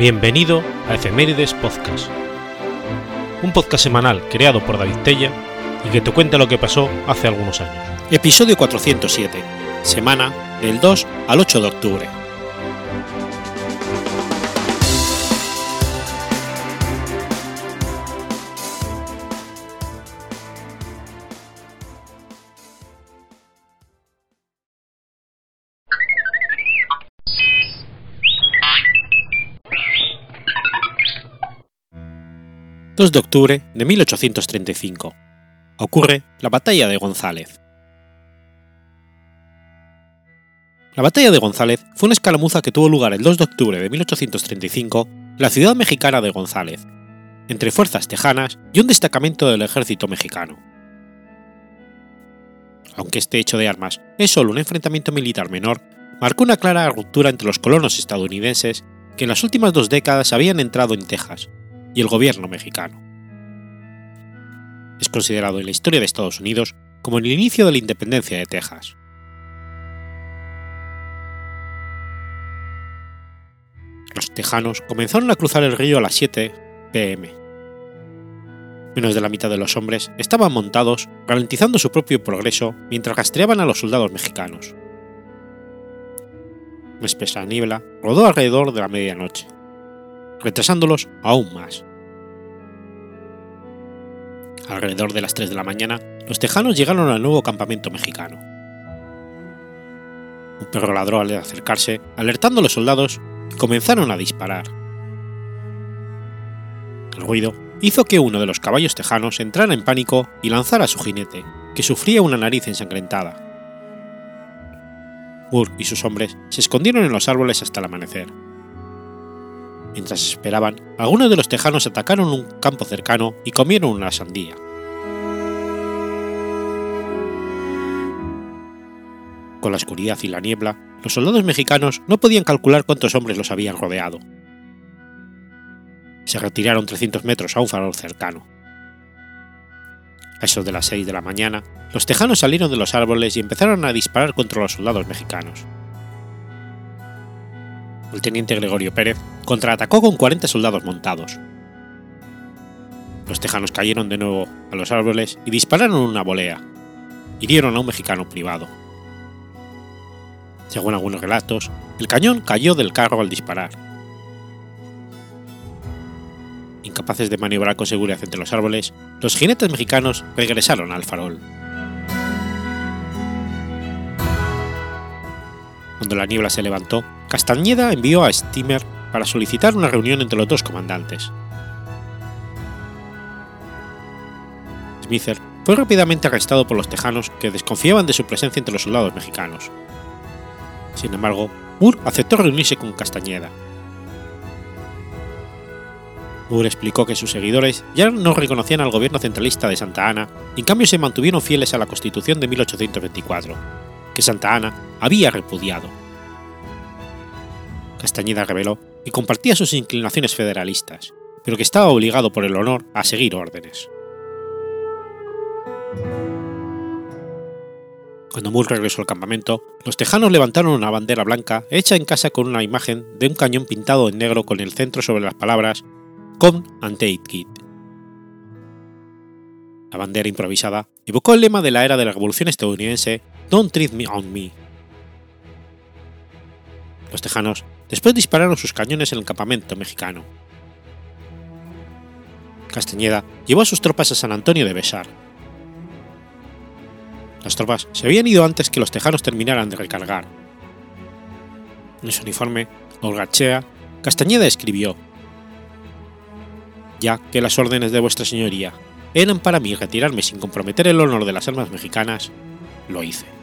Bienvenido a Efemérides Podcast, un podcast semanal creado por David Tella y que te cuenta lo que pasó hace algunos años. Episodio 407, semana del 2 al 8 de octubre. 2 de octubre de 1835. Ocurre la Batalla de González. La Batalla de González fue una escaramuza que tuvo lugar el 2 de octubre de 1835 en la ciudad mexicana de González, entre fuerzas tejanas y un destacamento del ejército mexicano. Aunque este hecho de armas es solo un enfrentamiento militar menor, marcó una clara ruptura entre los colonos estadounidenses que en las últimas dos décadas habían entrado en Texas y el gobierno mexicano. Es considerado en la historia de Estados Unidos como el inicio de la independencia de Texas. Los tejanos comenzaron a cruzar el río a las 7 pm. Menos de la mitad de los hombres estaban montados, ralentizando su propio progreso mientras rastreaban a los soldados mexicanos. Una espesa niebla rodó alrededor de la medianoche, retrasándolos aún más. Alrededor de las 3 de la mañana, los tejanos llegaron al nuevo campamento mexicano. Un perro ladró al acercarse, alertando a los soldados y comenzaron a disparar. El ruido hizo que uno de los caballos tejanos entrara en pánico y lanzara a su jinete, que sufría una nariz ensangrentada. Moore y sus hombres se escondieron en los árboles hasta el amanecer. Mientras esperaban, algunos de los tejanos atacaron un campo cercano y comieron una sandía. Con la oscuridad y la niebla, los soldados mexicanos no podían calcular cuántos hombres los habían rodeado. Se retiraron 300 metros a un farol cercano. A eso de las 6 de la mañana, los tejanos salieron de los árboles y empezaron a disparar contra los soldados mexicanos el teniente Gregorio Pérez contraatacó con 40 soldados montados. Los tejanos cayeron de nuevo a los árboles y dispararon una volea. Hirieron a un mexicano privado. Según algunos relatos, el cañón cayó del carro al disparar. Incapaces de maniobrar con seguridad entre los árboles, los jinetes mexicanos regresaron al farol. Cuando la niebla se levantó, Castañeda envió a Steamer para solicitar una reunión entre los dos comandantes. Smither fue rápidamente arrestado por los tejanos que desconfiaban de su presencia entre los soldados mexicanos. Sin embargo, Moore aceptó reunirse con Castañeda. Moore explicó que sus seguidores ya no reconocían al gobierno centralista de Santa Ana y en cambio se mantuvieron fieles a la Constitución de 1824, que Santa Ana había repudiado. Castañeda reveló que compartía sus inclinaciones federalistas, pero que estaba obligado por el honor a seguir órdenes. Cuando Moore regresó al campamento, los tejanos levantaron una bandera blanca hecha en casa con una imagen de un cañón pintado en negro con el centro sobre las palabras Come and take it. La bandera improvisada evocó el lema de la era de la Revolución estadounidense Don't treat me on me. Los tejanos después dispararon sus cañones en el campamento mexicano. Castañeda llevó a sus tropas a San Antonio de Besar. Las tropas se habían ido antes que los tejanos terminaran de recargar. En su uniforme, Olgachea, Castañeda escribió: Ya que las órdenes de vuestra señoría eran para mí retirarme sin comprometer el honor de las armas mexicanas, lo hice.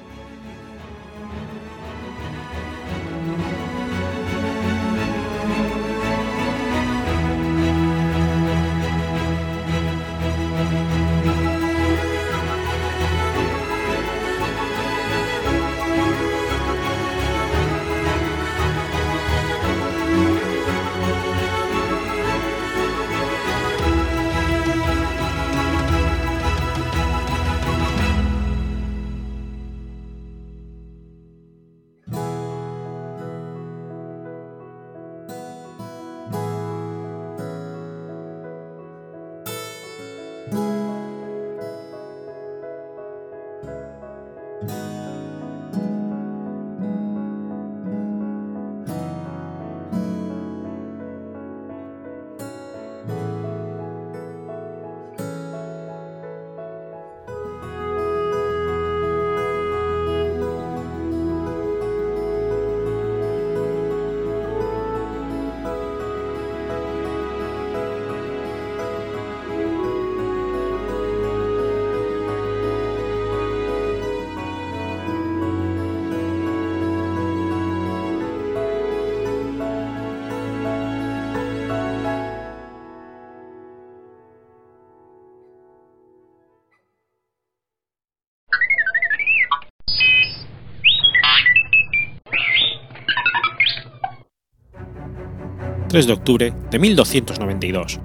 3 de octubre de 1292.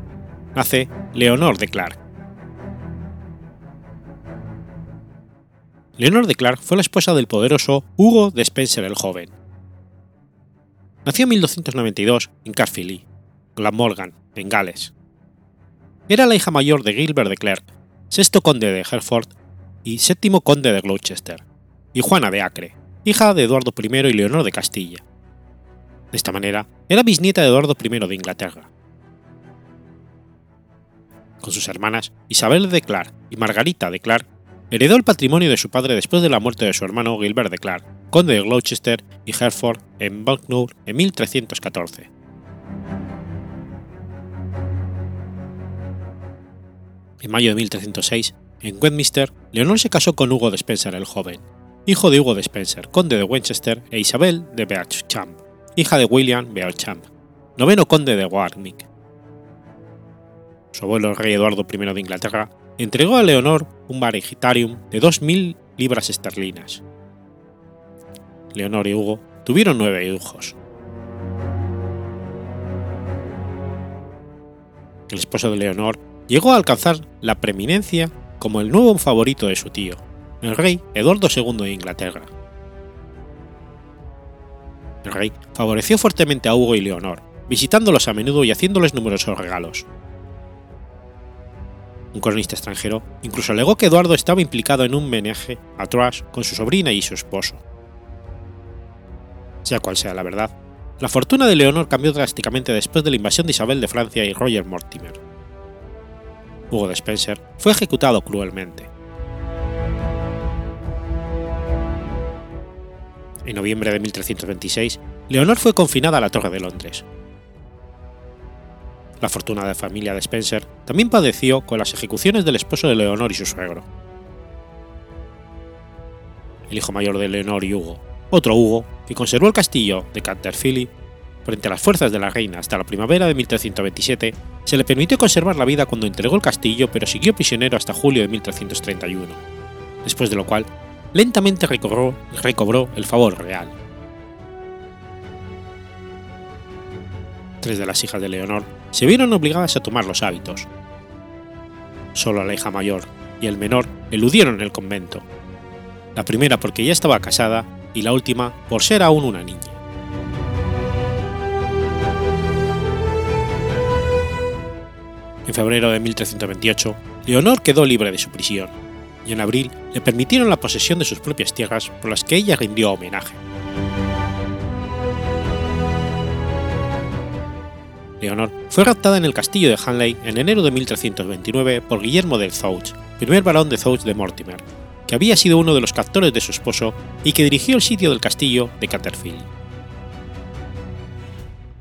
Nace Leonor de Clark. Leonor de Clark fue la esposa del poderoso Hugo de Spencer el Joven. Nació en 1292 en Carfilly, Glamorgan, en Gales. Era la hija mayor de Gilbert de Clark, sexto conde de Hereford y séptimo conde de Gloucester, y Juana de Acre, hija de Eduardo I y Leonor de Castilla. De esta manera, era bisnieta de Eduardo I de Inglaterra. Con sus hermanas Isabel de Clark y Margarita de Clark, heredó el patrimonio de su padre después de la muerte de su hermano Gilbert de Clark, conde de Gloucester y Hereford en Bucknell en 1314. En mayo de 1306, en Westminster, Leonor se casó con Hugo de Spencer el Joven, hijo de Hugo de Spencer, conde de Winchester, e Isabel de Beauchamp, hija de William Beauchamp, noveno conde de Warwick. Su abuelo, el rey Eduardo I de Inglaterra, entregó a Leonor un varigitarium de 2.000 libras esterlinas. Leonor y Hugo tuvieron nueve hijos. El esposo de Leonor llegó a alcanzar la preeminencia como el nuevo favorito de su tío, el rey Eduardo II de Inglaterra. El rey favoreció fuertemente a Hugo y Leonor, visitándolos a menudo y haciéndoles numerosos regalos. Un cronista extranjero incluso alegó que Eduardo estaba implicado en un meneje a Troyes con su sobrina y su esposo. Sea cual sea la verdad, la fortuna de Leonor cambió drásticamente después de la invasión de Isabel de Francia y Roger Mortimer. Hugo de Spencer fue ejecutado cruelmente. En noviembre de 1326, Leonor fue confinada a la Torre de Londres. La fortuna de la familia de Spencer también padeció con las ejecuciones del esposo de Leonor y su suegro. El hijo mayor de Leonor y Hugo, otro Hugo, que conservó el castillo de Canterville frente a las fuerzas de la reina hasta la primavera de 1327, se le permitió conservar la vida cuando entregó el castillo pero siguió prisionero hasta julio de 1331, después de lo cual lentamente recobró, recobró el favor real. Tres de las hijas de Leonor se vieron obligadas a tomar los hábitos. Solo la hija mayor y el menor eludieron el convento, la primera porque ya estaba casada y la última por ser aún una niña. En febrero de 1328, Leonor quedó libre de su prisión y en abril le permitieron la posesión de sus propias tierras por las que ella rindió homenaje. Leonor fue raptada en el castillo de Hanley en enero de 1329 por Guillermo de Zouch, primer barón de Zouch de Mortimer, que había sido uno de los captores de su esposo y que dirigió el sitio del castillo de Canterville.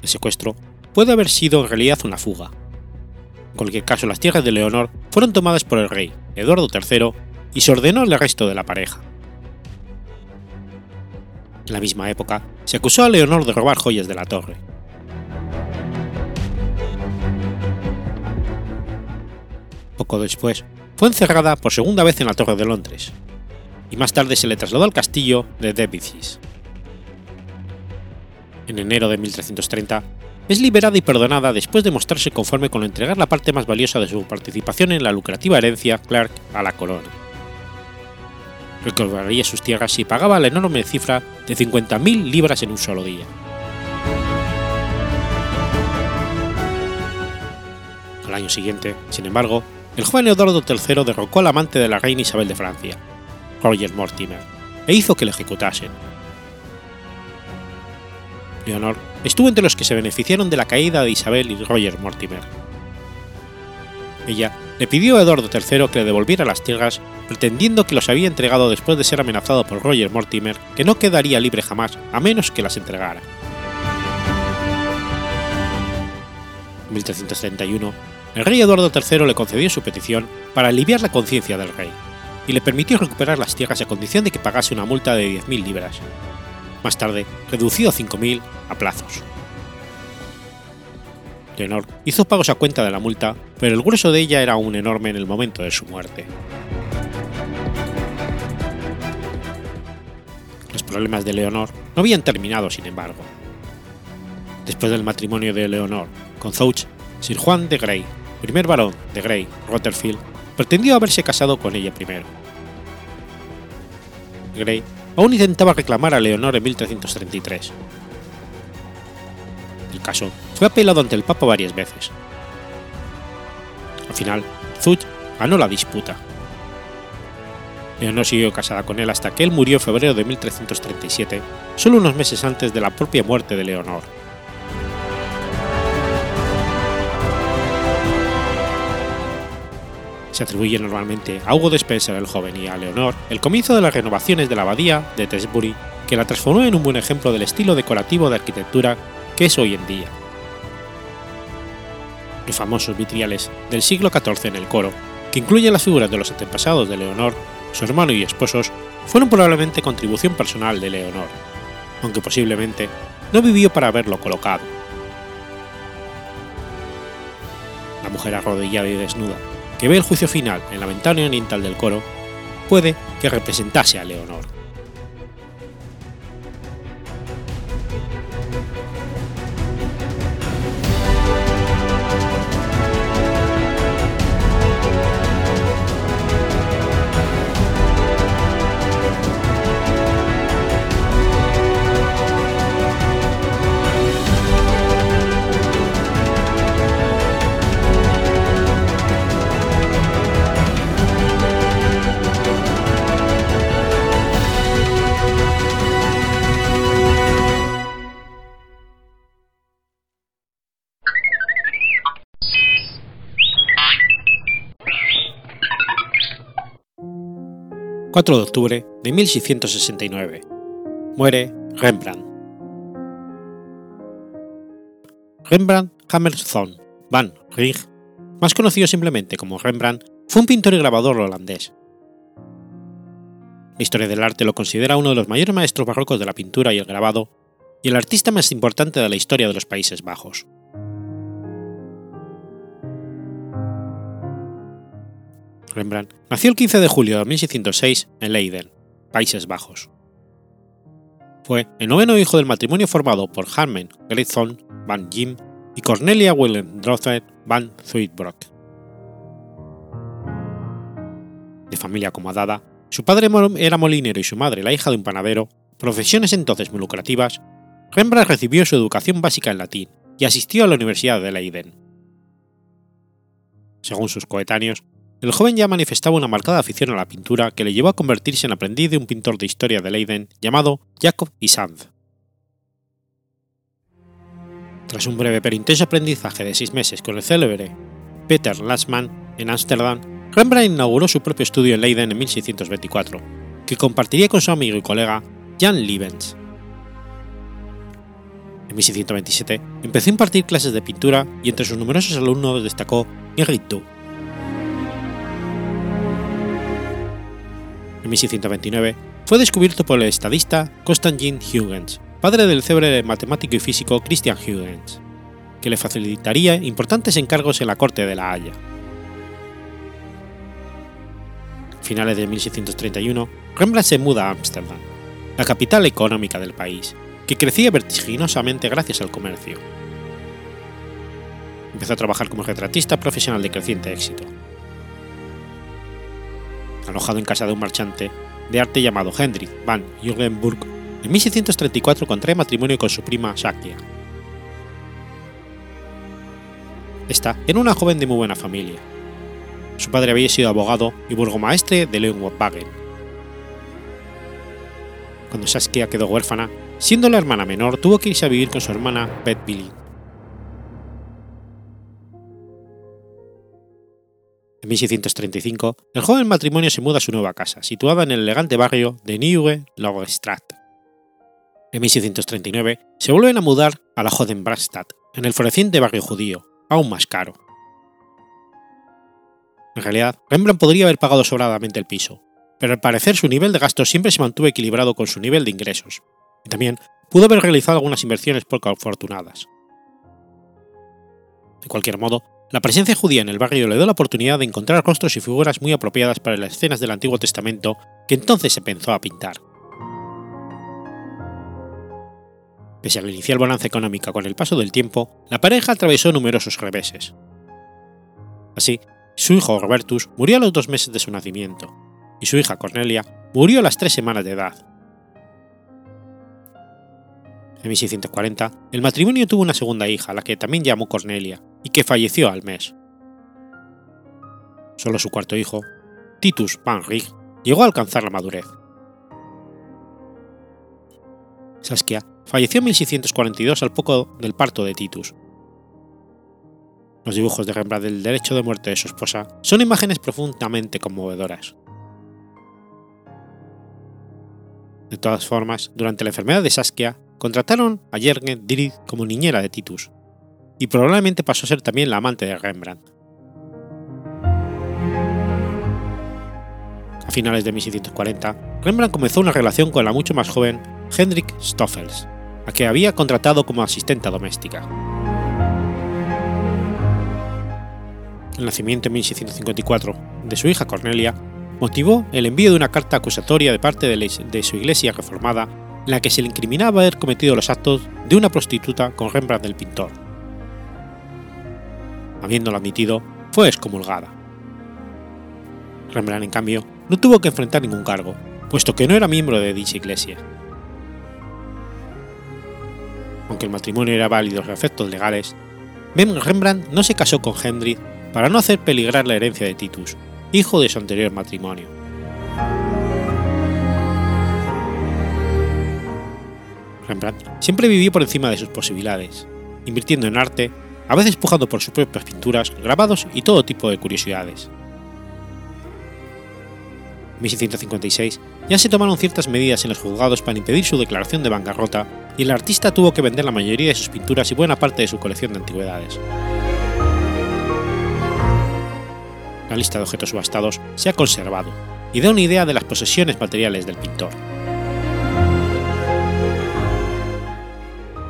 El secuestro puede haber sido en realidad una fuga. En cualquier caso, las tierras de Leonor fueron tomadas por el rey, Eduardo III, y se ordenó el arresto de la pareja. En la misma época, se acusó a Leonor de robar joyas de la torre. Poco después, fue encerrada por segunda vez en la Torre de Londres, y más tarde se le trasladó al castillo de Devizes. En enero de 1330, es liberada y perdonada después de mostrarse conforme con entregar la parte más valiosa de su participación en la lucrativa herencia Clark a la corona recobraría sus tierras y pagaba la enorme cifra de 50.000 libras en un solo día. Al año siguiente, sin embargo, el joven Eduardo III derrocó al amante de la reina Isabel de Francia, Roger Mortimer, e hizo que le ejecutasen. Leonor estuvo entre los que se beneficiaron de la caída de Isabel y Roger Mortimer. Ella le pidió a Eduardo III que le devolviera las tierras, pretendiendo que los había entregado después de ser amenazado por Roger Mortimer, que no quedaría libre jamás a menos que las entregara. En 1331, el rey Eduardo III le concedió su petición para aliviar la conciencia del rey, y le permitió recuperar las tierras a condición de que pagase una multa de 10.000 libras, más tarde reducido a 5.000 a plazos. Leonor hizo pagos a cuenta de la multa, pero el grueso de ella era aún enorme en el momento de su muerte. Los problemas de Leonor no habían terminado, sin embargo. Después del matrimonio de Leonor con Zouch, Sir Juan de Grey, primer barón de Grey Rotherfield, pretendió haberse casado con ella primero. Grey aún intentaba reclamar a Leonor en 1333. El caso fue apelado ante el Papa varias veces. Al final, Zut ganó la disputa. Leonor siguió casada con él hasta que él murió en febrero de 1337, solo unos meses antes de la propia muerte de Leonor. Se atribuye normalmente a Hugo de Spencer el joven y a Leonor el comienzo de las renovaciones de la abadía de Tesbury que la transformó en un buen ejemplo del estilo decorativo de arquitectura que es hoy en día. Los famosos vitriales del siglo XIV en el coro, que incluyen las figuras de los antepasados de Leonor, su hermano y esposos, fueron probablemente contribución personal de Leonor, aunque posiblemente no vivió para haberlo colocado. La mujer arrodillada y desnuda, que ve el juicio final en la ventana oriental del coro, puede que representase a Leonor. 4 de octubre de 1669. Muere Rembrandt. Rembrandt Hammershøi van Rijn, más conocido simplemente como Rembrandt, fue un pintor y grabador holandés. La historia del arte lo considera uno de los mayores maestros barrocos de la pintura y el grabado, y el artista más importante de la historia de los Países Bajos. Rembrandt nació el 15 de julio de 1606 en Leiden, Países Bajos. Fue el noveno hijo del matrimonio formado por Harmen Gretson van Jim y Cornelia Willem-Drother van Zuidbroek. De familia acomodada, su padre era molinero y su madre la hija de un panadero, profesiones entonces muy lucrativas, Rembrandt recibió su educación básica en latín y asistió a la Universidad de Leiden. Según sus coetáneos, el joven ya manifestaba una marcada afición a la pintura que le llevó a convertirse en aprendiz de un pintor de historia de Leiden llamado Jacob Isand. Tras un breve pero intenso aprendizaje de seis meses con el célebre Peter Lassmann en Ámsterdam, Rembrandt inauguró su propio estudio en Leiden en 1624, que compartiría con su amigo y colega Jan Lievens. En 1627 empezó a impartir clases de pintura y entre sus numerosos alumnos destacó Henri Dou. 1629, fue descubierto por el estadista Constantin Huygens, padre del célebre matemático y físico Christian Huygens, que le facilitaría importantes encargos en la corte de La Haya. A finales de 1631, Rembrandt se muda a Ámsterdam, la capital económica del país, que crecía vertiginosamente gracias al comercio. Empezó a trabajar como retratista profesional de creciente éxito alojado en casa de un marchante de arte llamado Hendrik van Jürgenburg, en 1634 contrae matrimonio con su prima Shakya. Esta era una joven de muy buena familia. Su padre había sido abogado y burgomaestre de Leeuwarden. Cuando Saskia quedó huérfana, siendo la hermana menor, tuvo que irse a vivir con su hermana Beth Billy. En 1635, el joven matrimonio se muda a su nueva casa, situada en el elegante barrio de Nieuwe Logestrat. En 1639, se vuelven a mudar a la Jodenbrastad, en el floreciente barrio judío, aún más caro. En realidad, Rembrandt podría haber pagado sobradamente el piso, pero al parecer su nivel de gastos siempre se mantuvo equilibrado con su nivel de ingresos, y también pudo haber realizado algunas inversiones poco afortunadas. De cualquier modo, la presencia judía en el barrio le dio la oportunidad de encontrar rostros y figuras muy apropiadas para las escenas del Antiguo Testamento que entonces se pensó a pintar. Pese a la inicial bonanza económica con el paso del tiempo, la pareja atravesó numerosos reveses. Así, su hijo Robertus murió a los dos meses de su nacimiento, y su hija Cornelia murió a las tres semanas de edad. En 1640, el matrimonio tuvo una segunda hija, la que también llamó Cornelia, y que falleció al mes. Solo su cuarto hijo, Titus Van Rig, llegó a alcanzar la madurez. Saskia falleció en 1642 al poco del parto de Titus. Los dibujos de Rembrandt del derecho de muerte de su esposa son imágenes profundamente conmovedoras. De todas formas, durante la enfermedad de Saskia, contrataron a Jürgen Dietrich como niñera de Titus, y probablemente pasó a ser también la amante de Rembrandt. A finales de 1640, Rembrandt comenzó una relación con la mucho más joven Hendrik Stoffels, a que había contratado como asistenta doméstica. El nacimiento en 1654 de su hija Cornelia motivó el envío de una carta acusatoria de parte de, su iglesia reformada en la que se le incriminaba haber cometido los actos de una prostituta con Rembrandt del pintor. Habiéndolo admitido, fue excomulgada. Rembrandt, en cambio, no tuvo que enfrentar ningún cargo, puesto que no era miembro de dicha iglesia. Aunque el matrimonio era válido a los efectos legales, Rembrandt no se casó con Hendrik para no hacer peligrar la herencia de Titus, hijo de su anterior matrimonio. Rembrandt siempre vivió por encima de sus posibilidades, invirtiendo en arte, a veces pujando por sus propias pinturas, grabados y todo tipo de curiosidades. En 1656 ya se tomaron ciertas medidas en los juzgados para impedir su declaración de bancarrota y el artista tuvo que vender la mayoría de sus pinturas y buena parte de su colección de antigüedades. la lista de objetos subastados se ha conservado y da una idea de las posesiones materiales del pintor.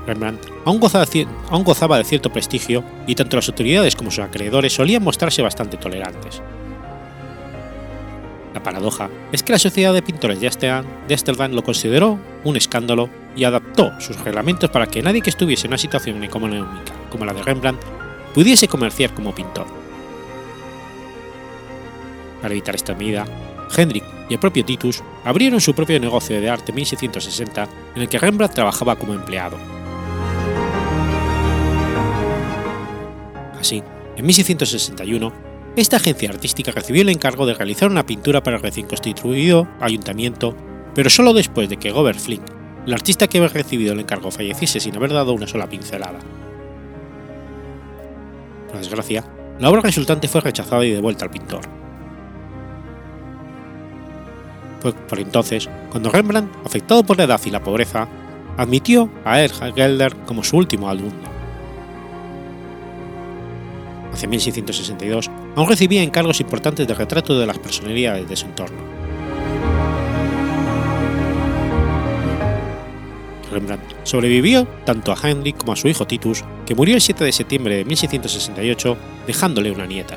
Rembrandt aún gozaba, de cierto prestigio y tanto las autoridades como sus acreedores solían mostrarse bastante tolerantes. La paradoja es que la Sociedad de Pintores de Ámsterdam lo consideró un escándalo y adaptó sus reglamentos para que nadie que estuviese en una situación económica como la de Rembrandt pudiese comerciar como pintor. Para evitar esta medida, Hendrik y el propio Titus abrieron su propio negocio de arte en 1660 en el que Rembrandt trabajaba como empleado. Así, en 1661, esta agencia artística recibió el encargo de realizar una pintura para el recién constituido ayuntamiento, pero solo después de que Gobert Flink, el artista que había recibido el encargo, falleciese sin haber dado una sola pincelada. Por desgracia, la obra resultante fue rechazada y devuelta al pintor. Fue por entonces cuando Rembrandt, afectado por la edad y la pobreza, admitió a Erhard Gelder como su último alumno. Hacia 1662 aún recibía encargos importantes de retrato de las personalidades de su entorno. Rembrandt sobrevivió tanto a Henry como a su hijo Titus, que murió el 7 de septiembre de 1668 dejándole una nieta.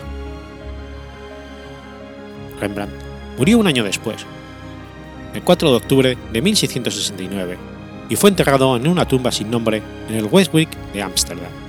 Rembrandt murió un año después, el 4 de octubre de 1669, y fue enterrado en una tumba sin nombre en el Westwick de Ámsterdam.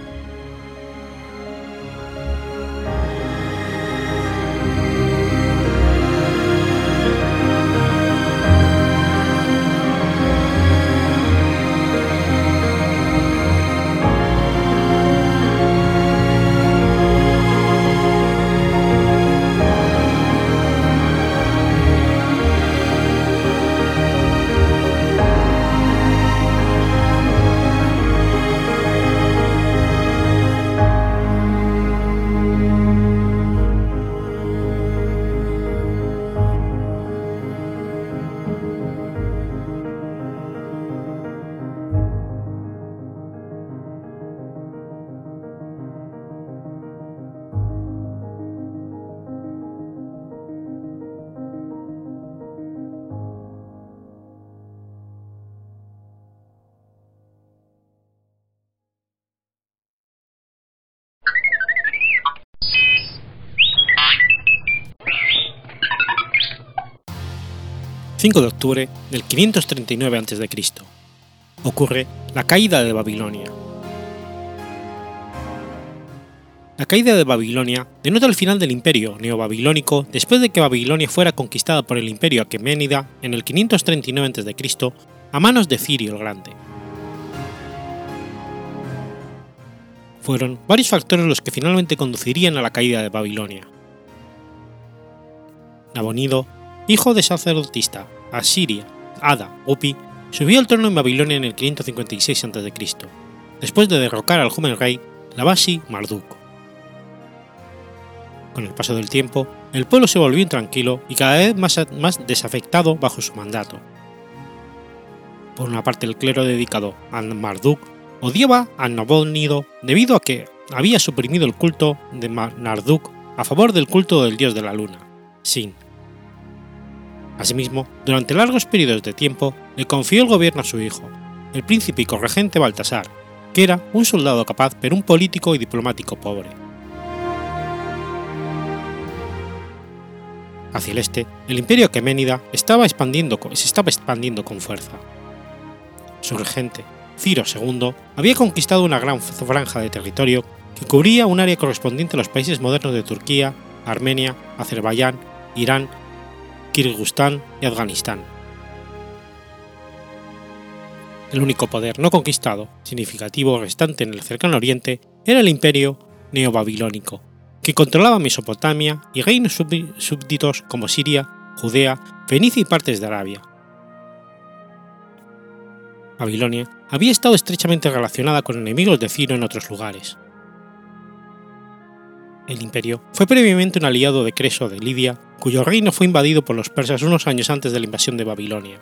5 de octubre del 539 a.C. ocurre la caída de Babilonia. La caída de Babilonia denota el final del imperio neobabilónico después de que Babilonia fuera conquistada por el imperio aqueménida en el 539 a.C. a manos de Cirio el Grande. Fueron varios factores los que finalmente conducirían a la caída de Babilonia. Nabonido, hijo de sacerdotista, Asiria, Ada, Upi, subió al trono en Babilonia en el 556 a.C., después de derrocar al joven rey Labasi Marduk. Con el paso del tiempo, el pueblo se volvió intranquilo y cada vez más, más desafectado bajo su mandato. Por una parte, el clero dedicado a Marduk odiaba a Nabonido debido a que había suprimido el culto de Marduk a favor del culto del dios de la luna, Sin. Asimismo, durante largos periodos de tiempo, le confió el gobierno a su hijo, el príncipe y corregente Baltasar, que era un soldado capaz pero un político y diplomático pobre. Hacia el este, el imperio aqueménida estaba expandiendo, se estaba expandiendo con fuerza. Su regente, Ciro II, había conquistado una gran franja de territorio que cubría un área correspondiente a los países modernos de Turquía, Armenia, Azerbaiyán, Irán, Kirguistán y Afganistán. El único poder no conquistado significativo restante en el cercano oriente era el imperio neobabilónico, que controlaba Mesopotamia y reinos súbditos como Siria, Judea, Fenicia y partes de Arabia. Babilonia había estado estrechamente relacionada con enemigos de Ciro en otros lugares. El imperio fue previamente un aliado de Creso de Lidia, cuyo reino fue invadido por los persas unos años antes de la invasión de Babilonia.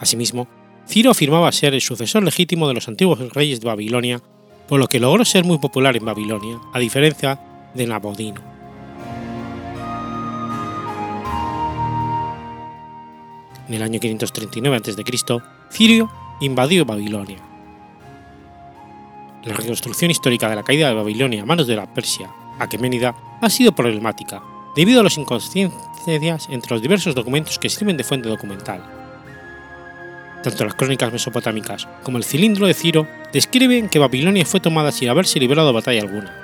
Asimismo, Ciro afirmaba ser el sucesor legítimo de los antiguos reyes de Babilonia por lo que logró ser muy popular en Babilonia, a diferencia de Nabodino. En el año 539 a.C., Cirio invadió Babilonia. La reconstrucción histórica de la caída de Babilonia a manos de la Persia aqueménida ha sido problemática, debido a las inconsistencias entre los diversos documentos que sirven de fuente documental tanto las crónicas mesopotámicas como el cilindro de Ciro describen que Babilonia fue tomada sin haberse librado batalla alguna,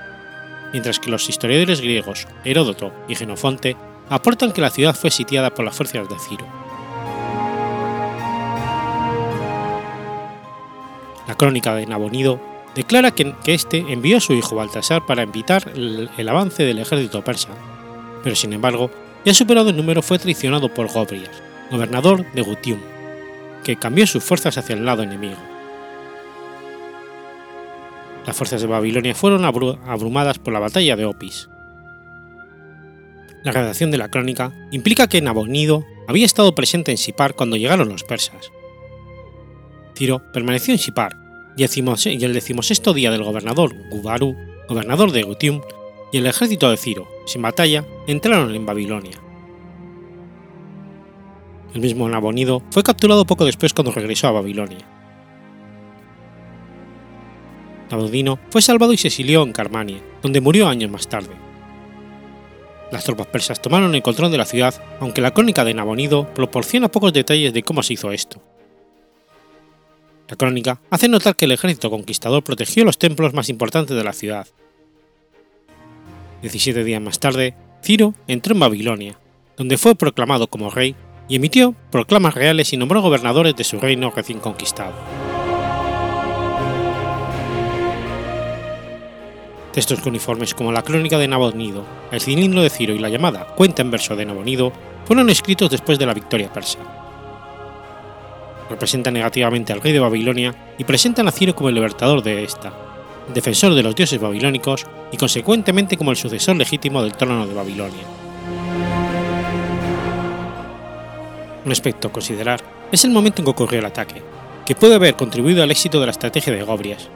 mientras que los historiadores griegos Heródoto y Genofonte aportan que la ciudad fue sitiada por las fuerzas de Ciro. La crónica de Nabonido declara que, éste envió a su hijo Baltasar para evitar el, avance del ejército persa, pero sin embargo, ya superado el número fue traicionado por Gobrias, gobernador de Gutium, que cambió sus fuerzas hacia el lado enemigo. Las fuerzas de Babilonia fueron abrumadas por la batalla de Opis. La redacción de la crónica implica que Nabonido había estado presente en Sipar cuando llegaron los persas. Ciro permaneció en Sipar y el decimosexto día del gobernador Gubaru, gobernador de Gutium, y el ejército de Ciro, sin batalla, entraron en Babilonia. El mismo Nabonido fue capturado poco después cuando regresó a Babilonia. Nabonidino fue salvado y se exilió en Carmania, donde murió años más tarde. Las tropas persas tomaron el control de la ciudad, aunque la crónica de Nabonido proporciona pocos detalles de cómo se hizo esto. La crónica hace notar que el ejército conquistador protegió los templos más importantes de la ciudad. 17 días más tarde, Ciro entró en Babilonia, donde fue proclamado como rey y emitió proclamas reales y nombró gobernadores de su reino recién conquistado. Textos uniformes como la Crónica de Nabonido, el Cilindro de Ciro y la llamada Cuenta en verso de Nabonido fueron escritos después de la victoria persa. Representan negativamente al rey de Babilonia y presentan a Ciro como el libertador de esta, defensor de los dioses babilónicos y consecuentemente como el sucesor legítimo del trono de Babilonia. Un aspecto a considerar es el momento en que ocurrió el ataque, que puede haber contribuido al éxito de la estrategia de Gobrias.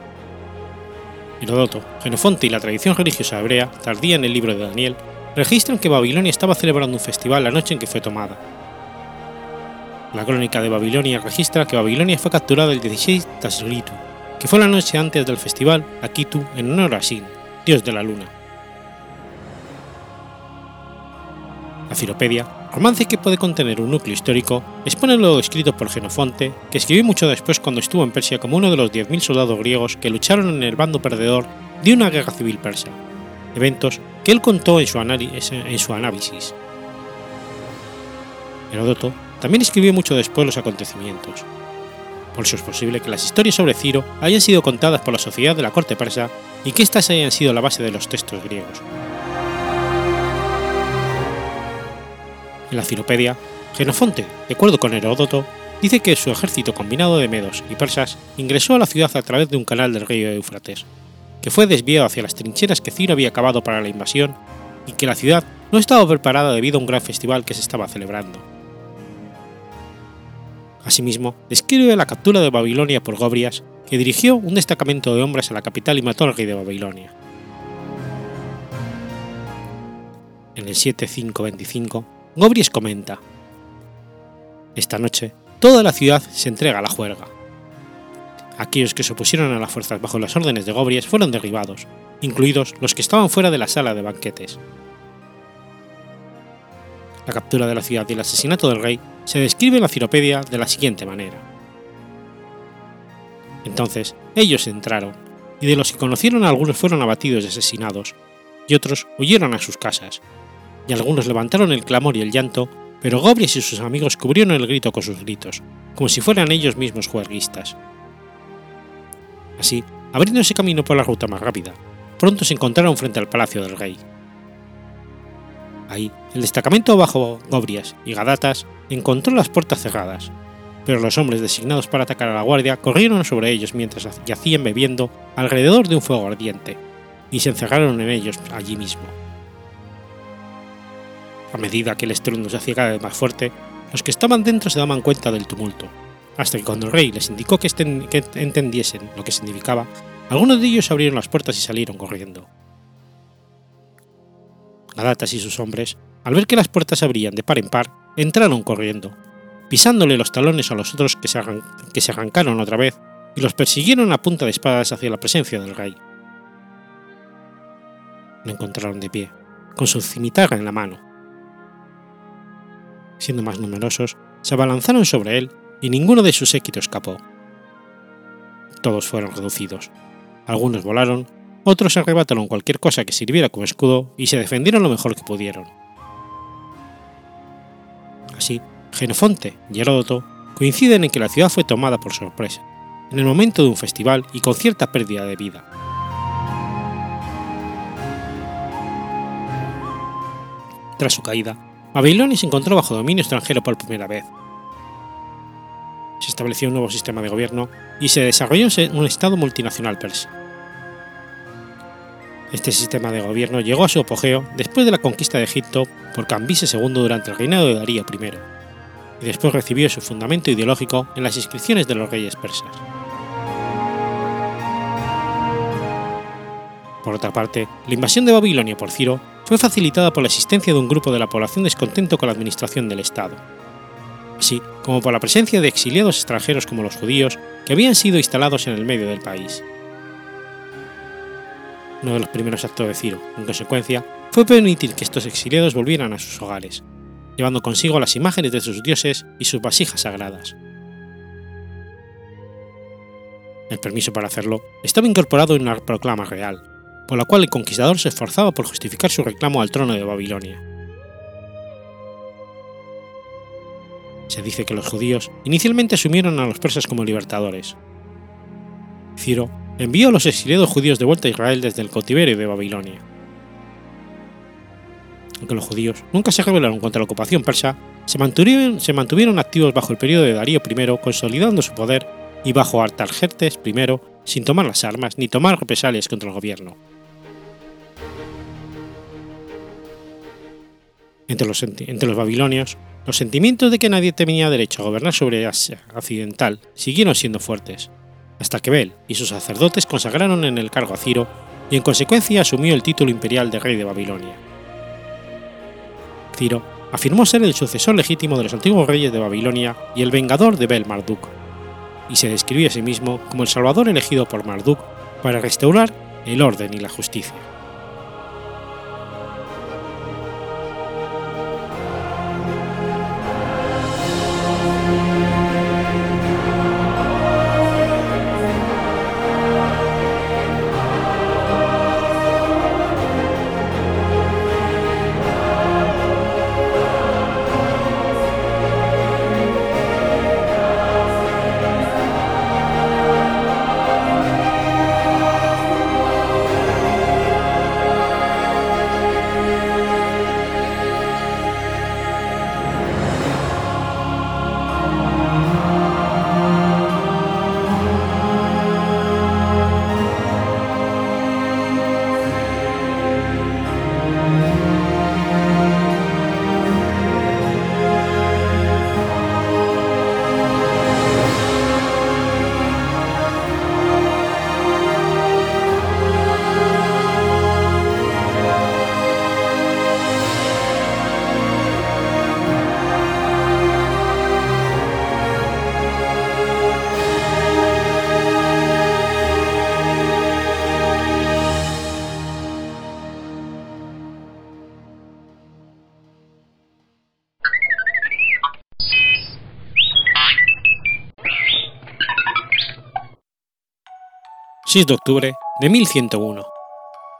Herodoto, Genofonte y la tradición religiosa hebrea, tardía en el libro de Daniel, registran que Babilonia estaba celebrando un festival la noche en que fue tomada. La crónica de Babilonia registra que Babilonia fue capturada el 16 Tasritu, que fue la noche antes del festival Akitu en honor a Sin, dios de la luna. La Ciropedia romance que puede contener un núcleo histórico, expone lo escrito por Genofonte, que escribió mucho después cuando estuvo en Persia como uno de los 10.000 soldados griegos que lucharon en el bando perdedor de una guerra civil persa, eventos que él contó en su, en su análisis. Heródoto también escribió mucho después los acontecimientos. Por eso es posible que las historias sobre Ciro hayan sido contadas por la sociedad de la corte persa y que éstas hayan sido la base de los textos griegos. En la Ciropedia, Genofonte, de acuerdo con Heródoto, dice que su ejército combinado de medos y persas ingresó a la ciudad a través de un canal del río Éufrates, que fue desviado hacia las trincheras que Ciro había acabado para la invasión y que la ciudad no estaba preparada debido a un gran festival que se estaba celebrando. Asimismo, describe la captura de Babilonia por Gobrias, que dirigió un destacamento de hombres a la capital y mató al rey de Babilonia. En el 7525, Gobrias comenta: Esta noche, toda la ciudad se entrega a la juerga. Aquellos que se opusieron a las fuerzas bajo las órdenes de Gobrias fueron derribados, incluidos los que estaban fuera de la sala de banquetes. La captura de la ciudad y el asesinato del rey se describe en la Ciropedia de la siguiente manera. Entonces ellos entraron, y de los que conocieron algunos fueron abatidos y asesinados, y otros huyeron a sus casas, y algunos levantaron el clamor y el llanto, pero Gobrias y sus amigos cubrieron el grito con sus gritos, como si fueran ellos mismos juerguistas. Así, abriéndose camino por la ruta más rápida, pronto se encontraron frente al palacio del rey. Ahí, el destacamento bajo Gobrias y Gadatas encontró las puertas cerradas, pero los hombres designados para atacar a la guardia corrieron sobre ellos mientras yacían bebiendo alrededor de un fuego ardiente, y se encerraron en ellos allí mismo. A medida que el estruendo se hacía cada vez más fuerte, los que estaban dentro se daban cuenta del tumulto, hasta que cuando el rey les indicó que, que entendiesen lo que significaba, algunos de ellos abrieron las puertas y salieron corriendo. Gadatas y sus hombres, al ver que las puertas se abrían de par en par, entraron corriendo, pisándole los talones a los otros que se, que se arrancaron otra vez y los persiguieron a punta de espadas hacia la presencia del rey. Lo encontraron de pie, con su cimitarra en la mano. Siendo más numerosos, se abalanzaron sobre él y ninguno de sus séquito escapó. Todos fueron reducidos. Algunos volaron, otros arrebataron cualquier cosa que sirviera como escudo y se defendieron lo mejor que pudieron. Así, Genofonte y Heródoto coinciden en que la ciudad fue tomada por sorpresa, en el momento de un festival y con cierta pérdida de vida. Tras su caída, Babilonia se encontró bajo dominio extranjero por primera vez. Se estableció un nuevo sistema de gobierno y se desarrolló un Estado multinacional persa. Este sistema de gobierno llegó a su apogeo después de la conquista de Egipto por Cambises II durante el reinado de Darío I, y después recibió su fundamento ideológico en las inscripciones de los reyes persas. Por otra parte, la invasión de Babilonia por Ciro fue facilitada por la existencia de un grupo de la población descontento con la administración del Estado, así como por la presencia de exiliados extranjeros como los judíos que habían sido instalados en el medio del país uno de los primeros actos de Ciro, en consecuencia, fue permitir que estos exiliados volvieran a sus hogares, llevando consigo las imágenes de sus dioses y sus vasijas sagradas. El permiso para hacerlo estaba incorporado en una proclama real, por la cual el conquistador se esforzaba por justificar su reclamo al trono de Babilonia. Se dice que los judíos inicialmente asumieron a los persas como libertadores. Ciro envió a los exiliados judíos de vuelta a Israel desde el cautiverio de Babilonia. Aunque los judíos nunca se rebelaron contra la ocupación persa, se mantuvieron, activos bajo el periodo de Darío I, consolidando su poder, y bajo Artajerjes I, sin tomar las armas ni tomar represalias contra el gobierno. Entre los, entre los babilonios, los sentimientos de que nadie tenía derecho a gobernar sobre Asia Occidental siguieron siendo fuertes, hasta que Bel y sus sacerdotes consagraron en el cargo a Ciro y en consecuencia asumió el título imperial de rey de Babilonia. Ciro afirmó ser el sucesor legítimo de los antiguos reyes de Babilonia y el vengador de Bel Marduk, y se describió a sí mismo como el salvador elegido por Marduk para restaurar el orden y la justicia. 6 de octubre de 1101.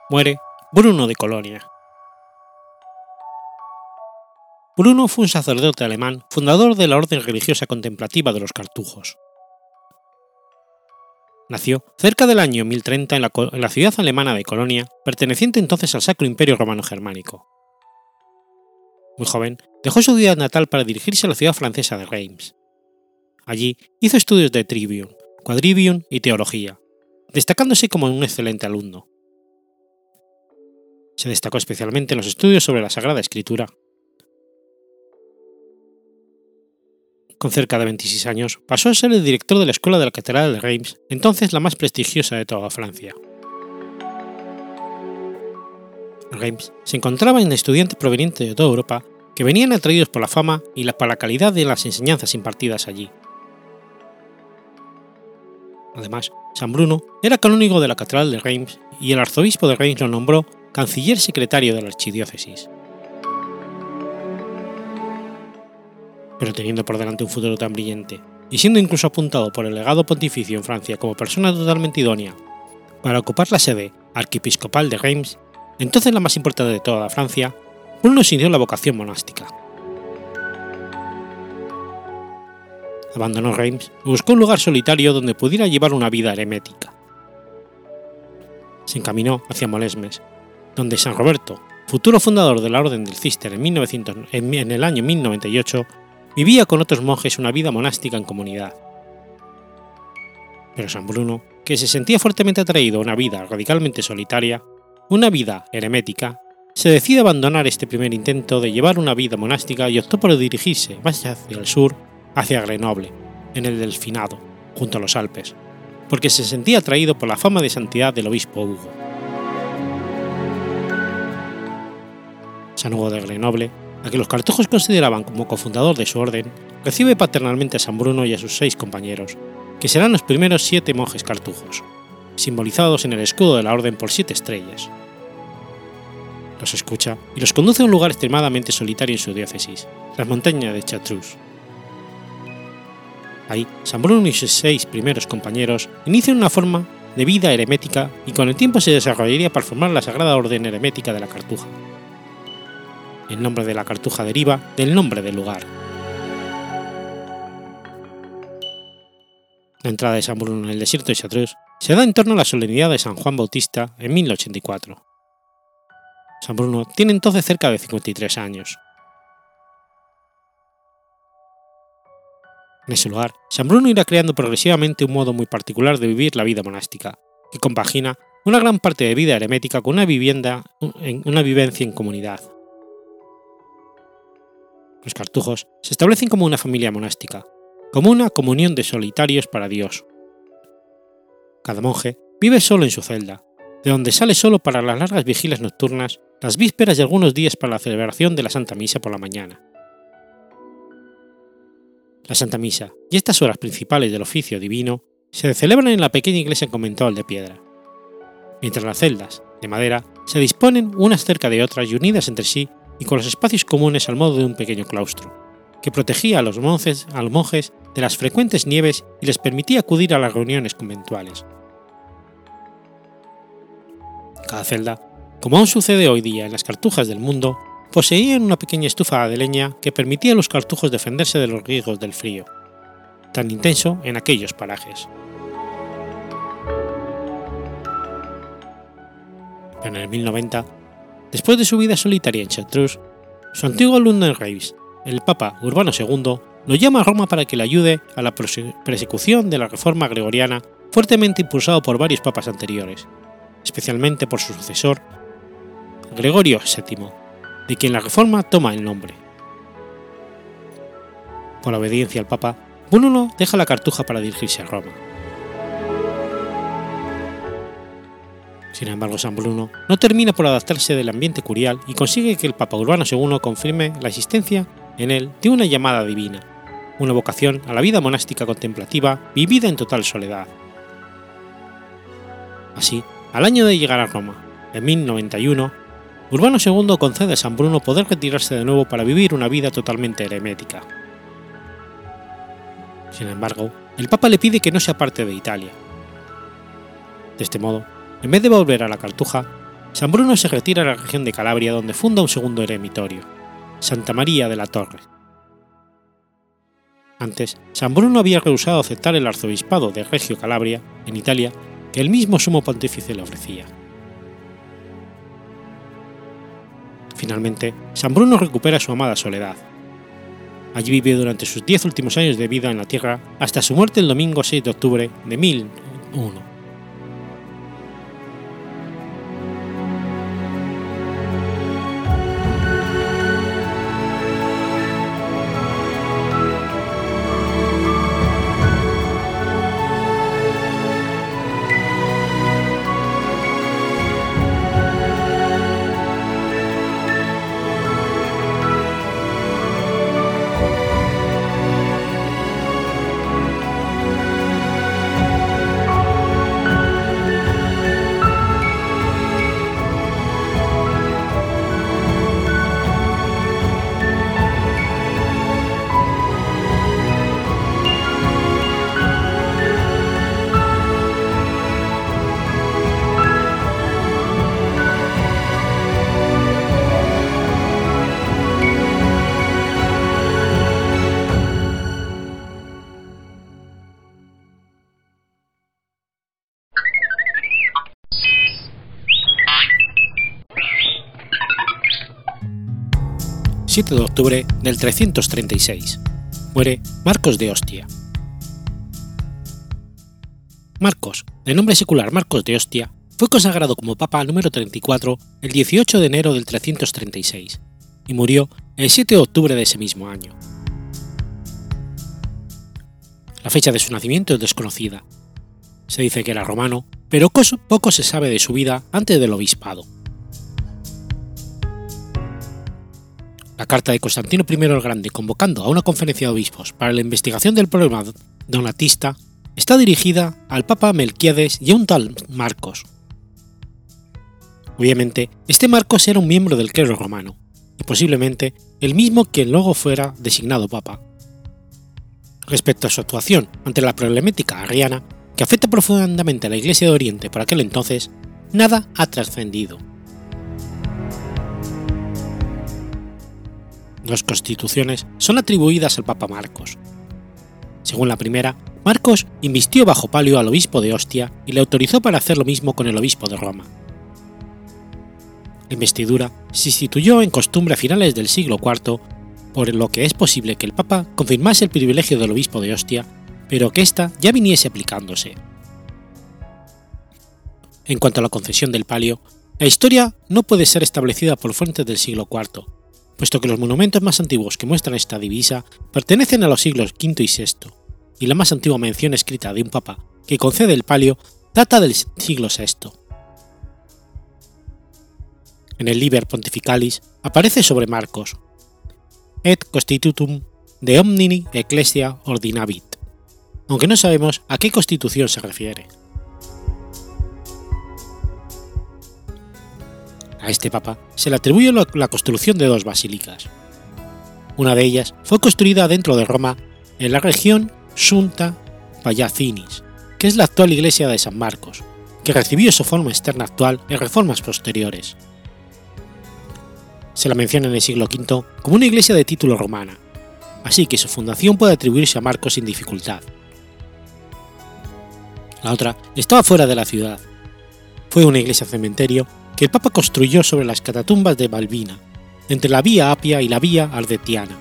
Muere Bruno de Colonia. Bruno fue un sacerdote alemán, fundador de la orden religiosa contemplativa de los cartujos. Nació cerca del año 1030 en la, en la, ciudad alemana de Colonia, perteneciente entonces al Sacro Imperio Romano Germánico. Muy joven, dejó su ciudad natal para dirigirse a la ciudad francesa de Reims. Allí hizo estudios de trivium, quadrivium y teología, destacándose como un excelente alumno. Se destacó especialmente en los estudios sobre la Sagrada Escritura. Con cerca de 26 años, pasó a ser el director de la Escuela de la Catedral de Reims, entonces la más prestigiosa de toda Francia. En Reims se encontraban estudiantes provenientes de toda Europa que venían atraídos por la fama y la, por la calidad de las enseñanzas impartidas allí. Además, San Bruno era canónigo de la Catedral de Reims y el arzobispo de Reims lo nombró canciller secretario de la archidiócesis. Pero teniendo por delante un futuro tan brillante, y siendo incluso apuntado por el legado pontificio en Francia como persona totalmente idónea para ocupar la sede arquiepiscopal de Reims, entonces la más importante de toda Francia, Bruno sintió la vocación monástica. Abandonó Reims y buscó un lugar solitario donde pudiera llevar una vida eremética. Se encaminó hacia Molesmes, donde San Roberto, futuro fundador de la Orden del Cister en, 1900, en el año 1098, vivía con otros monjes una vida monástica en comunidad. Pero San Bruno, que se sentía fuertemente atraído a una vida radicalmente solitaria, una vida eremética, se decide abandonar este primer intento de llevar una vida monástica y optó por dirigirse más hacia el sur, hacia Grenoble, en el Delfinado, junto a los Alpes, porque se sentía atraído por la fama de santidad del obispo Hugo. San Hugo de Grenoble, a que los cartujos consideraban como cofundador de su orden, recibe paternalmente a San Bruno y a sus seis compañeros, que serán los primeros siete monjes cartujos, simbolizados en el escudo de la orden por siete estrellas. Los escucha y los conduce a un lugar extremadamente solitario en su diócesis, las montañas de Chartreuse. Ahí, San Bruno y sus seis primeros compañeros inician una forma de vida eremética y con el tiempo se desarrollaría para formar la Sagrada Orden Eremética de la Cartuja. El nombre de la Cartuja deriva del nombre del lugar. La entrada de San Bruno en el desierto de Chartreuse se da en torno a la solemnidad de San Juan Bautista en 1084. San Bruno tiene entonces cerca de 53 años. En ese lugar, San Bruno irá creando progresivamente un modo muy particular de vivir la vida monástica, que compagina una gran parte de vida eremética con una vivienda, una vivencia en comunidad. Los cartujos se establecen como una familia monástica, como una comunión de solitarios para Dios. Cada monje vive solo en su celda, de donde sale solo para las largas vigilias nocturnas, las vísperas y algunos días para la celebración de la Santa Misa por la mañana. La Santa Misa y estas horas principales del oficio divino se celebran en la pequeña iglesia conventual de piedra, mientras las celdas, de madera, se disponen unas cerca de otras y unidas entre sí y con los espacios comunes al modo de un pequeño claustro, que protegía a los, monjes, a monjes de las frecuentes nieves y les permitía acudir a las reuniones conventuales. Cada celda, como aún sucede hoy día en las cartujas del mundo, poseían una pequeña estufa de leña que permitía a los cartujos defenderse de los riesgos del frío, tan intenso en aquellos parajes. En el 1090, después de su vida solitaria en Chartreuse, su antiguo alumno en Reims, el Papa Urbano II, lo llama a Roma para que le ayude a la persecución de la reforma gregoriana fuertemente impulsado por varios papas anteriores, especialmente por su sucesor, Gregorio VII, de quien la reforma toma el nombre. Por obediencia al Papa, Bruno deja la cartuja para dirigirse a Roma. Sin embargo, San Bruno no termina por adaptarse del ambiente curial y consigue que el Papa Urbano II confirme la existencia en él de una llamada divina, una vocación a la vida monástica contemplativa vivida en total soledad. Así, al año de llegar a Roma, en 1091, Urbano II concede a San Bruno poder retirarse de nuevo para vivir una vida totalmente hermética. Sin embargo, el Papa le pide que no se aparte de Italia. De este modo, en vez de volver a la Cartuja, San Bruno se retira a la región de Calabria donde funda un segundo eremitorio, Santa María de la Torre. Antes, San Bruno había rehusado aceptar el arzobispado de Reggio Calabria, en Italia, que el mismo sumo pontífice le ofrecía. Finalmente, San Bruno recupera su amada soledad. Allí vive durante sus diez últimos años de vida en la tierra hasta su muerte el domingo 6 de octubre de 1001. 7 de octubre del 336. Muere Marcos de Ostia. Marcos, de nombre secular Marcos de Ostia, fue consagrado como Papa número 34 el 18 de enero del 336 y murió el 7 de octubre de ese mismo año. La fecha de su nacimiento es desconocida. Se dice que era romano, pero poco se sabe de su vida antes del obispado. La carta de Constantino I el Grande convocando a una conferencia de obispos para la investigación del problema donatista está dirigida al Papa Melquiades y a un tal Marcos. Obviamente, este Marcos era un miembro del clero romano, y posiblemente el mismo quien luego fuera designado Papa. Respecto a su actuación ante la problemática arriana, que afecta profundamente a la Iglesia de Oriente por aquel entonces, nada ha trascendido. Dos constituciones son atribuidas al Papa Marcos. Según la primera, Marcos invistió bajo palio al obispo de Ostia y le autorizó para hacer lo mismo con el obispo de Roma. La investidura se instituyó en costumbre a finales del siglo IV, por lo que es posible que el Papa confirmase el privilegio del obispo de Ostia, pero que ésta ya viniese aplicándose. En cuanto a la concesión del palio, la historia no puede ser establecida por fuentes del siglo IV, puesto que los monumentos más antiguos que muestran esta divisa pertenecen a los siglos V y VI, y la más antigua mención escrita de un papa que concede el palio data del siglo VI. En el Liber Pontificalis aparece sobre Marcos, et constitutum de omnini ecclesia ordinavit, aunque no sabemos a qué constitución se refiere. A este papa se le atribuye la construcción de dos basílicas. Una de ellas fue construida dentro de Roma, en la región Sunta Pallacinis, que es la actual iglesia de San Marcos, que recibió su forma externa actual en reformas posteriores. Se la menciona en el siglo V como una iglesia de título romana, así que su fundación puede atribuirse a Marcos sin dificultad. La otra estaba fuera de la ciudad. Fue una iglesia cementerio el Papa construyó sobre las catatumbas de Balbina, entre la Vía Apia y la Vía Ardetiana.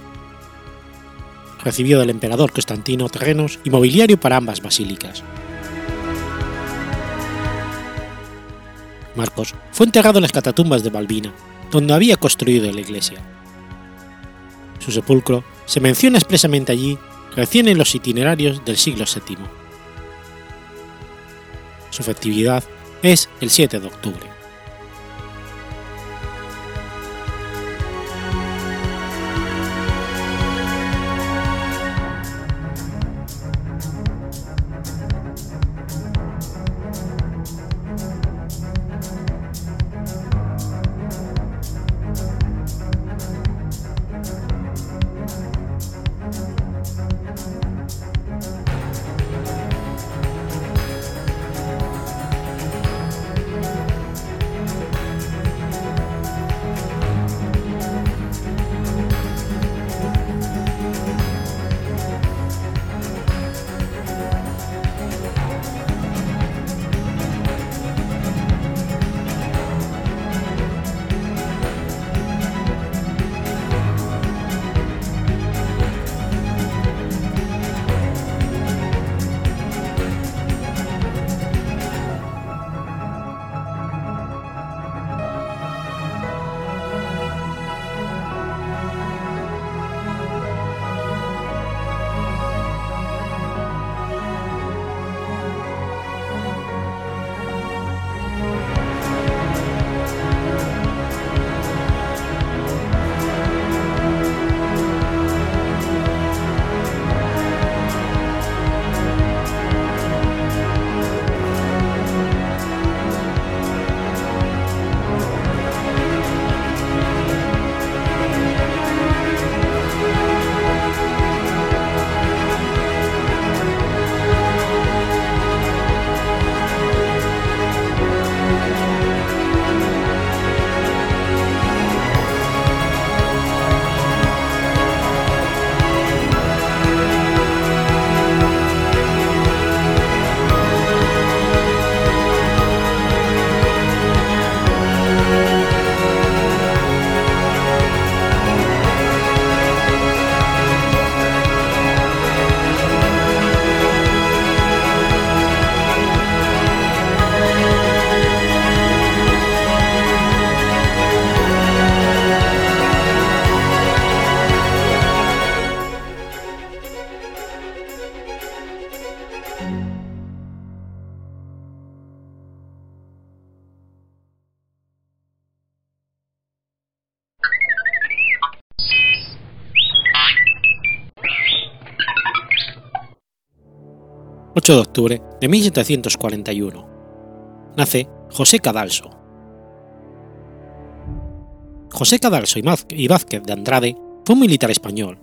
Recibió del emperador Constantino terrenos y mobiliario para ambas basílicas. Marcos fue enterrado en las catatumbas de Balbina, donde había construido la iglesia. Su sepulcro se menciona expresamente allí recién en los itinerarios del siglo VII. Su festividad es el 7 de octubre. 8 de octubre de 1741. Nace José Cadalso. José Cadalso y Vázquez de Andrade fue un militar español.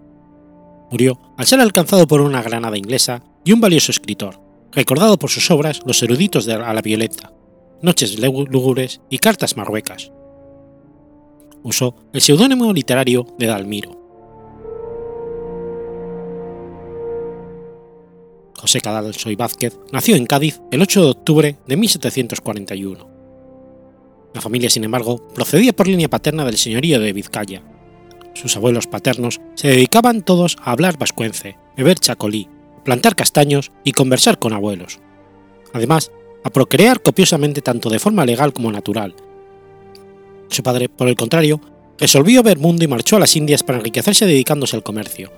Murió al ser alcanzado por una granada inglesa y un valioso escritor, recordado por sus obras Los eruditos de a la violeta, Noches lúgubres y Cartas marruecas. Usó el seudónimo literario de Dalmiro. José Cadalso y Vázquez nació en Cádiz el 8 de octubre de 1741. La familia, sin embargo, procedía por línea paterna del señorío de Vizcaya. Sus abuelos paternos se dedicaban todos a hablar vascuence, beber chacolí, plantar castaños y conversar con abuelos. Además, a procrear copiosamente tanto de forma legal como natural. Su padre, por el contrario, resolvió ver mundo y marchó a las Indias para enriquecerse dedicándose al comercio,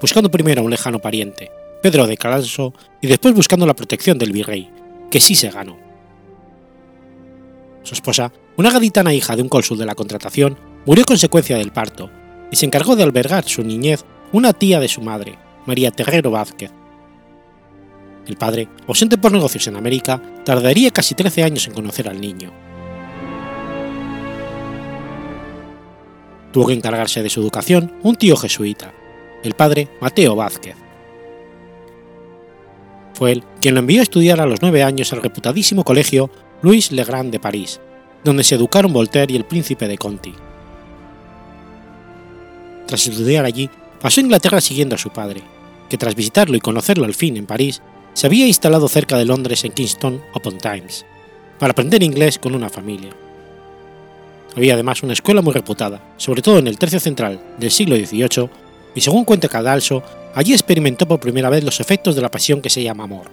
buscando primero a un lejano pariente, Pedro de Calanso, y después buscando la protección del virrey, que sí se ganó. Su esposa, una gaditana hija de un cónsul de la contratación, murió consecuencia del parto, y se encargó de albergar su niñez una tía de su madre, María Terrero Vázquez. El padre, ausente por negocios en América, tardaría casi 13 años en conocer al niño. Tuvo que encargarse de su educación un tío jesuita, el padre Mateo Vázquez. Fue él quien lo envió a estudiar a los nueve años al reputadísimo colegio Louis Legrand de París, donde se educaron Voltaire y el príncipe de Conti. Tras estudiar allí, pasó a Inglaterra siguiendo a su padre, que tras visitarlo y conocerlo al fin en París, se había instalado cerca de Londres en Kingston upon Thames, para aprender inglés con una familia. Había además una escuela muy reputada, sobre todo en el tercio central del siglo XVIII, y según cuenta Cadalso, Allí experimentó por primera vez los efectos de la pasión que se llama amor.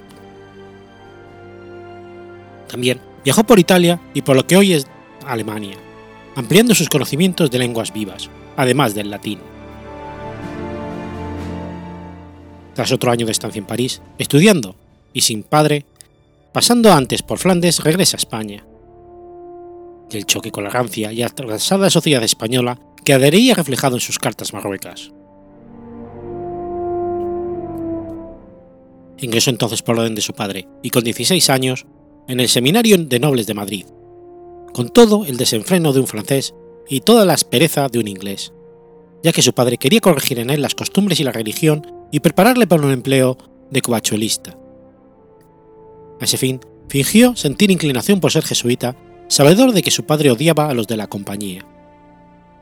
También viajó por Italia y por lo que hoy es Alemania, ampliando sus conocimientos de lenguas vivas, además del latín. Tras otro año de estancia en París, estudiando y sin padre, pasando antes por Flandes, regresa a España. El choque con la rancia y atrasada sociedad española quedaría reflejado en sus cartas marruecas. Ingresó entonces por orden de su padre y con 16 años en el Seminario de Nobles de Madrid, con todo el desenfreno de un francés y toda la aspereza de un inglés, ya que su padre quería corregir en él las costumbres y la religión y prepararle para un empleo de covachuelista. A ese fin, fingió sentir inclinación por ser jesuita, sabedor de que su padre odiaba a los de la compañía,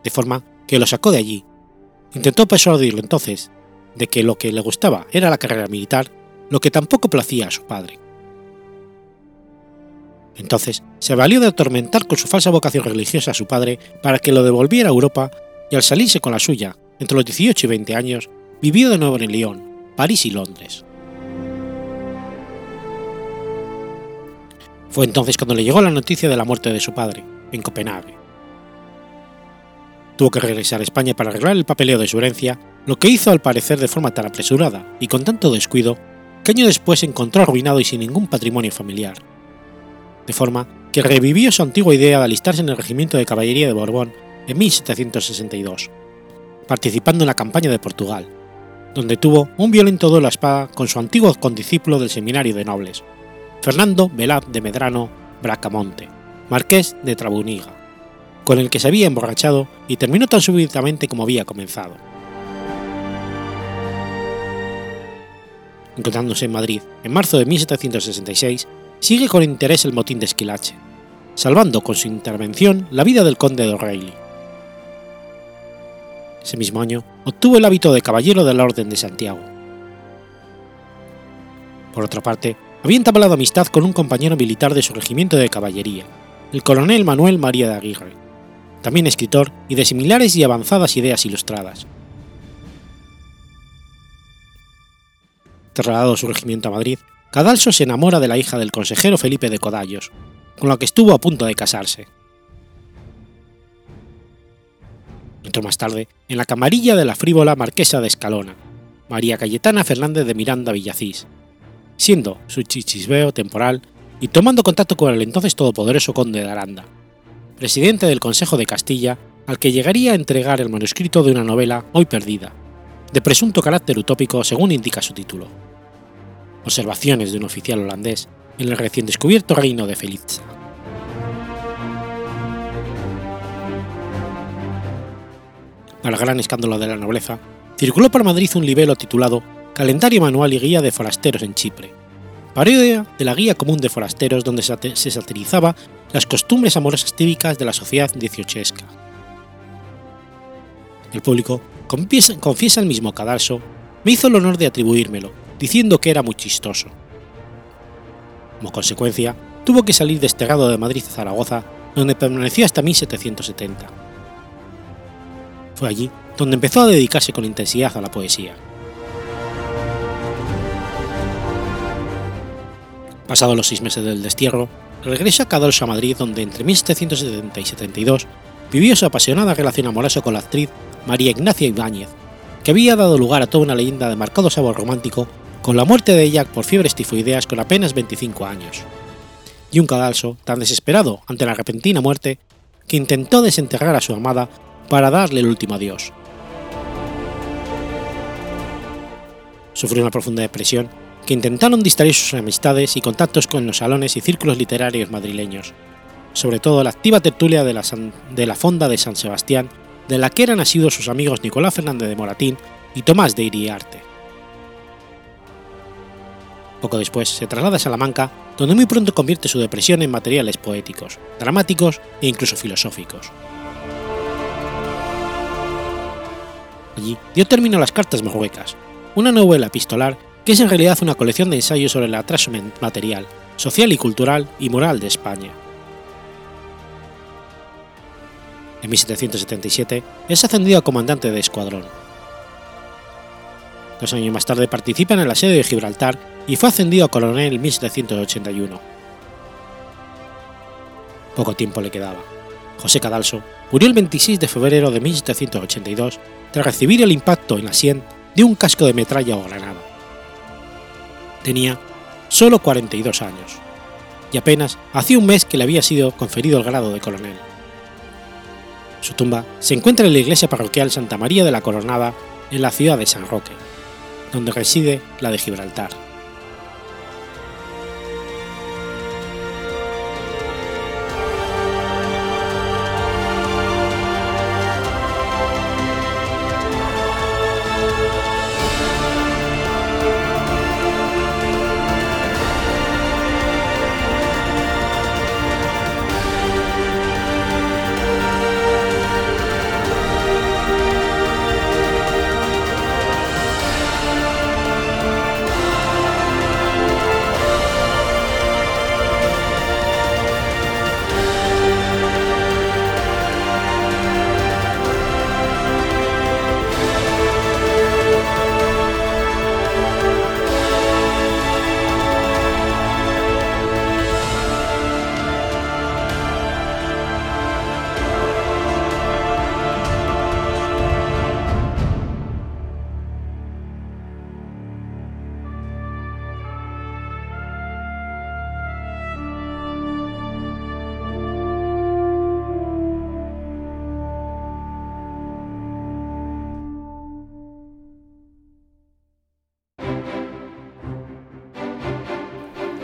de forma que lo sacó de allí. Intentó persuadirlo entonces de que lo que le gustaba era la carrera militar lo que tampoco placía a su padre. Entonces se valió de atormentar con su falsa vocación religiosa a su padre para que lo devolviera a Europa y al salirse con la suya, entre los 18 y 20 años, vivió de nuevo en Lyon, París y Londres. Fue entonces cuando le llegó la noticia de la muerte de su padre, en Copenhague. Tuvo que regresar a España para arreglar el papeleo de su herencia, lo que hizo al parecer de forma tan apresurada y con tanto descuido que año después se encontró arruinado y sin ningún patrimonio familiar. De forma que revivió su antigua idea de alistarse en el regimiento de caballería de Borbón en 1762, participando en la campaña de Portugal, donde tuvo un violento duelo a espada con su antiguo condiscípulo del seminario de nobles, Fernando Velaz de Medrano Bracamonte, marqués de Trabuniga, con el que se había emborrachado y terminó tan súbitamente como había comenzado. Encontrándose en Madrid en marzo de 1766, sigue con interés el motín de Esquilache, salvando con su intervención la vida del conde de O'Reilly. Ese mismo año obtuvo el hábito de caballero de la Orden de Santiago. Por otra parte, había entablado amistad con un compañero militar de su regimiento de caballería, el coronel Manuel María de Aguirre, también escritor y de similares y avanzadas ideas ilustradas, Trasladado su regimiento a Madrid, Cadalso se enamora de la hija del consejero Felipe de Codallos, con la que estuvo a punto de casarse. Entró más tarde en la camarilla de la frívola marquesa de Escalona, María Cayetana Fernández de Miranda Villacís, siendo su chichisbeo temporal y tomando contacto con el entonces todopoderoso conde de Aranda, presidente del Consejo de Castilla, al que llegaría a entregar el manuscrito de una novela hoy perdida, de presunto carácter utópico según indica su título. observaciones de un oficial holandés en el recién descubierto reino de Felitza. El gran escándalo de la nobleza, circuló por Madrid un libelo titulado Calendario Manual y Guía de Forasteros en Chipre, parodia de la Guía Común de Forasteros donde se satirizaba las costumbres amorosas típicas de la sociedad dieciochesca. El público, confiesa, el mismo cadalso, me hizo el honor de atribuírmelo, diciendo que era muy chistoso. Como consecuencia, tuvo que salir desterrado de Madrid a Zaragoza, donde permaneció hasta 1770. Fue allí donde empezó a dedicarse con intensidad a la poesía. Pasados los seis meses del destierro, regresa Cadalso a Madrid, donde entre 1770 y 72 vivió su apasionada relación amorosa con la actriz María Ignacia Ibáñez, que había dado lugar a toda una leyenda de marcado sabor romántico con la muerte de ella por fiebres tifoideas con apenas 25 años. Y un cadalso tan desesperado ante la repentina muerte que intentó desenterrar a su amada para darle el último adiós. Sufrió una profunda depresión que intentaron distraer sus amistades y contactos con los salones y círculos literarios madrileños, sobre todo la activa tertulia de la, de la Fonda de San Sebastián, de la que eran nacidos sus amigos Nicolás Fernández de Moratín y Tomás de Iriarte. Poco después se traslada a Salamanca, donde muy pronto convierte su depresión en materiales poéticos, dramáticos e incluso filosóficos. Allí dio término a las Cartas Marruecas, una novela epistolar que es en realidad una colección de ensayos sobre el atraso material, social y cultural y moral de España. En 1777 es ascendido a comandante de escuadrón. Dos años más tarde participa en el asedio de Gibraltar y fue ascendido a coronel en 1781. Poco tiempo le quedaba. José Cadalso murió el 26 de febrero de 1782 tras recibir el impacto en la sien de un casco de metralla o granada. Tenía solo 42 años y apenas hacía un mes que le había sido conferido el grado de coronel. Su tumba se encuentra en la iglesia parroquial Santa María de la Coronada en la ciudad de San Roque, donde reside la de Gibraltar.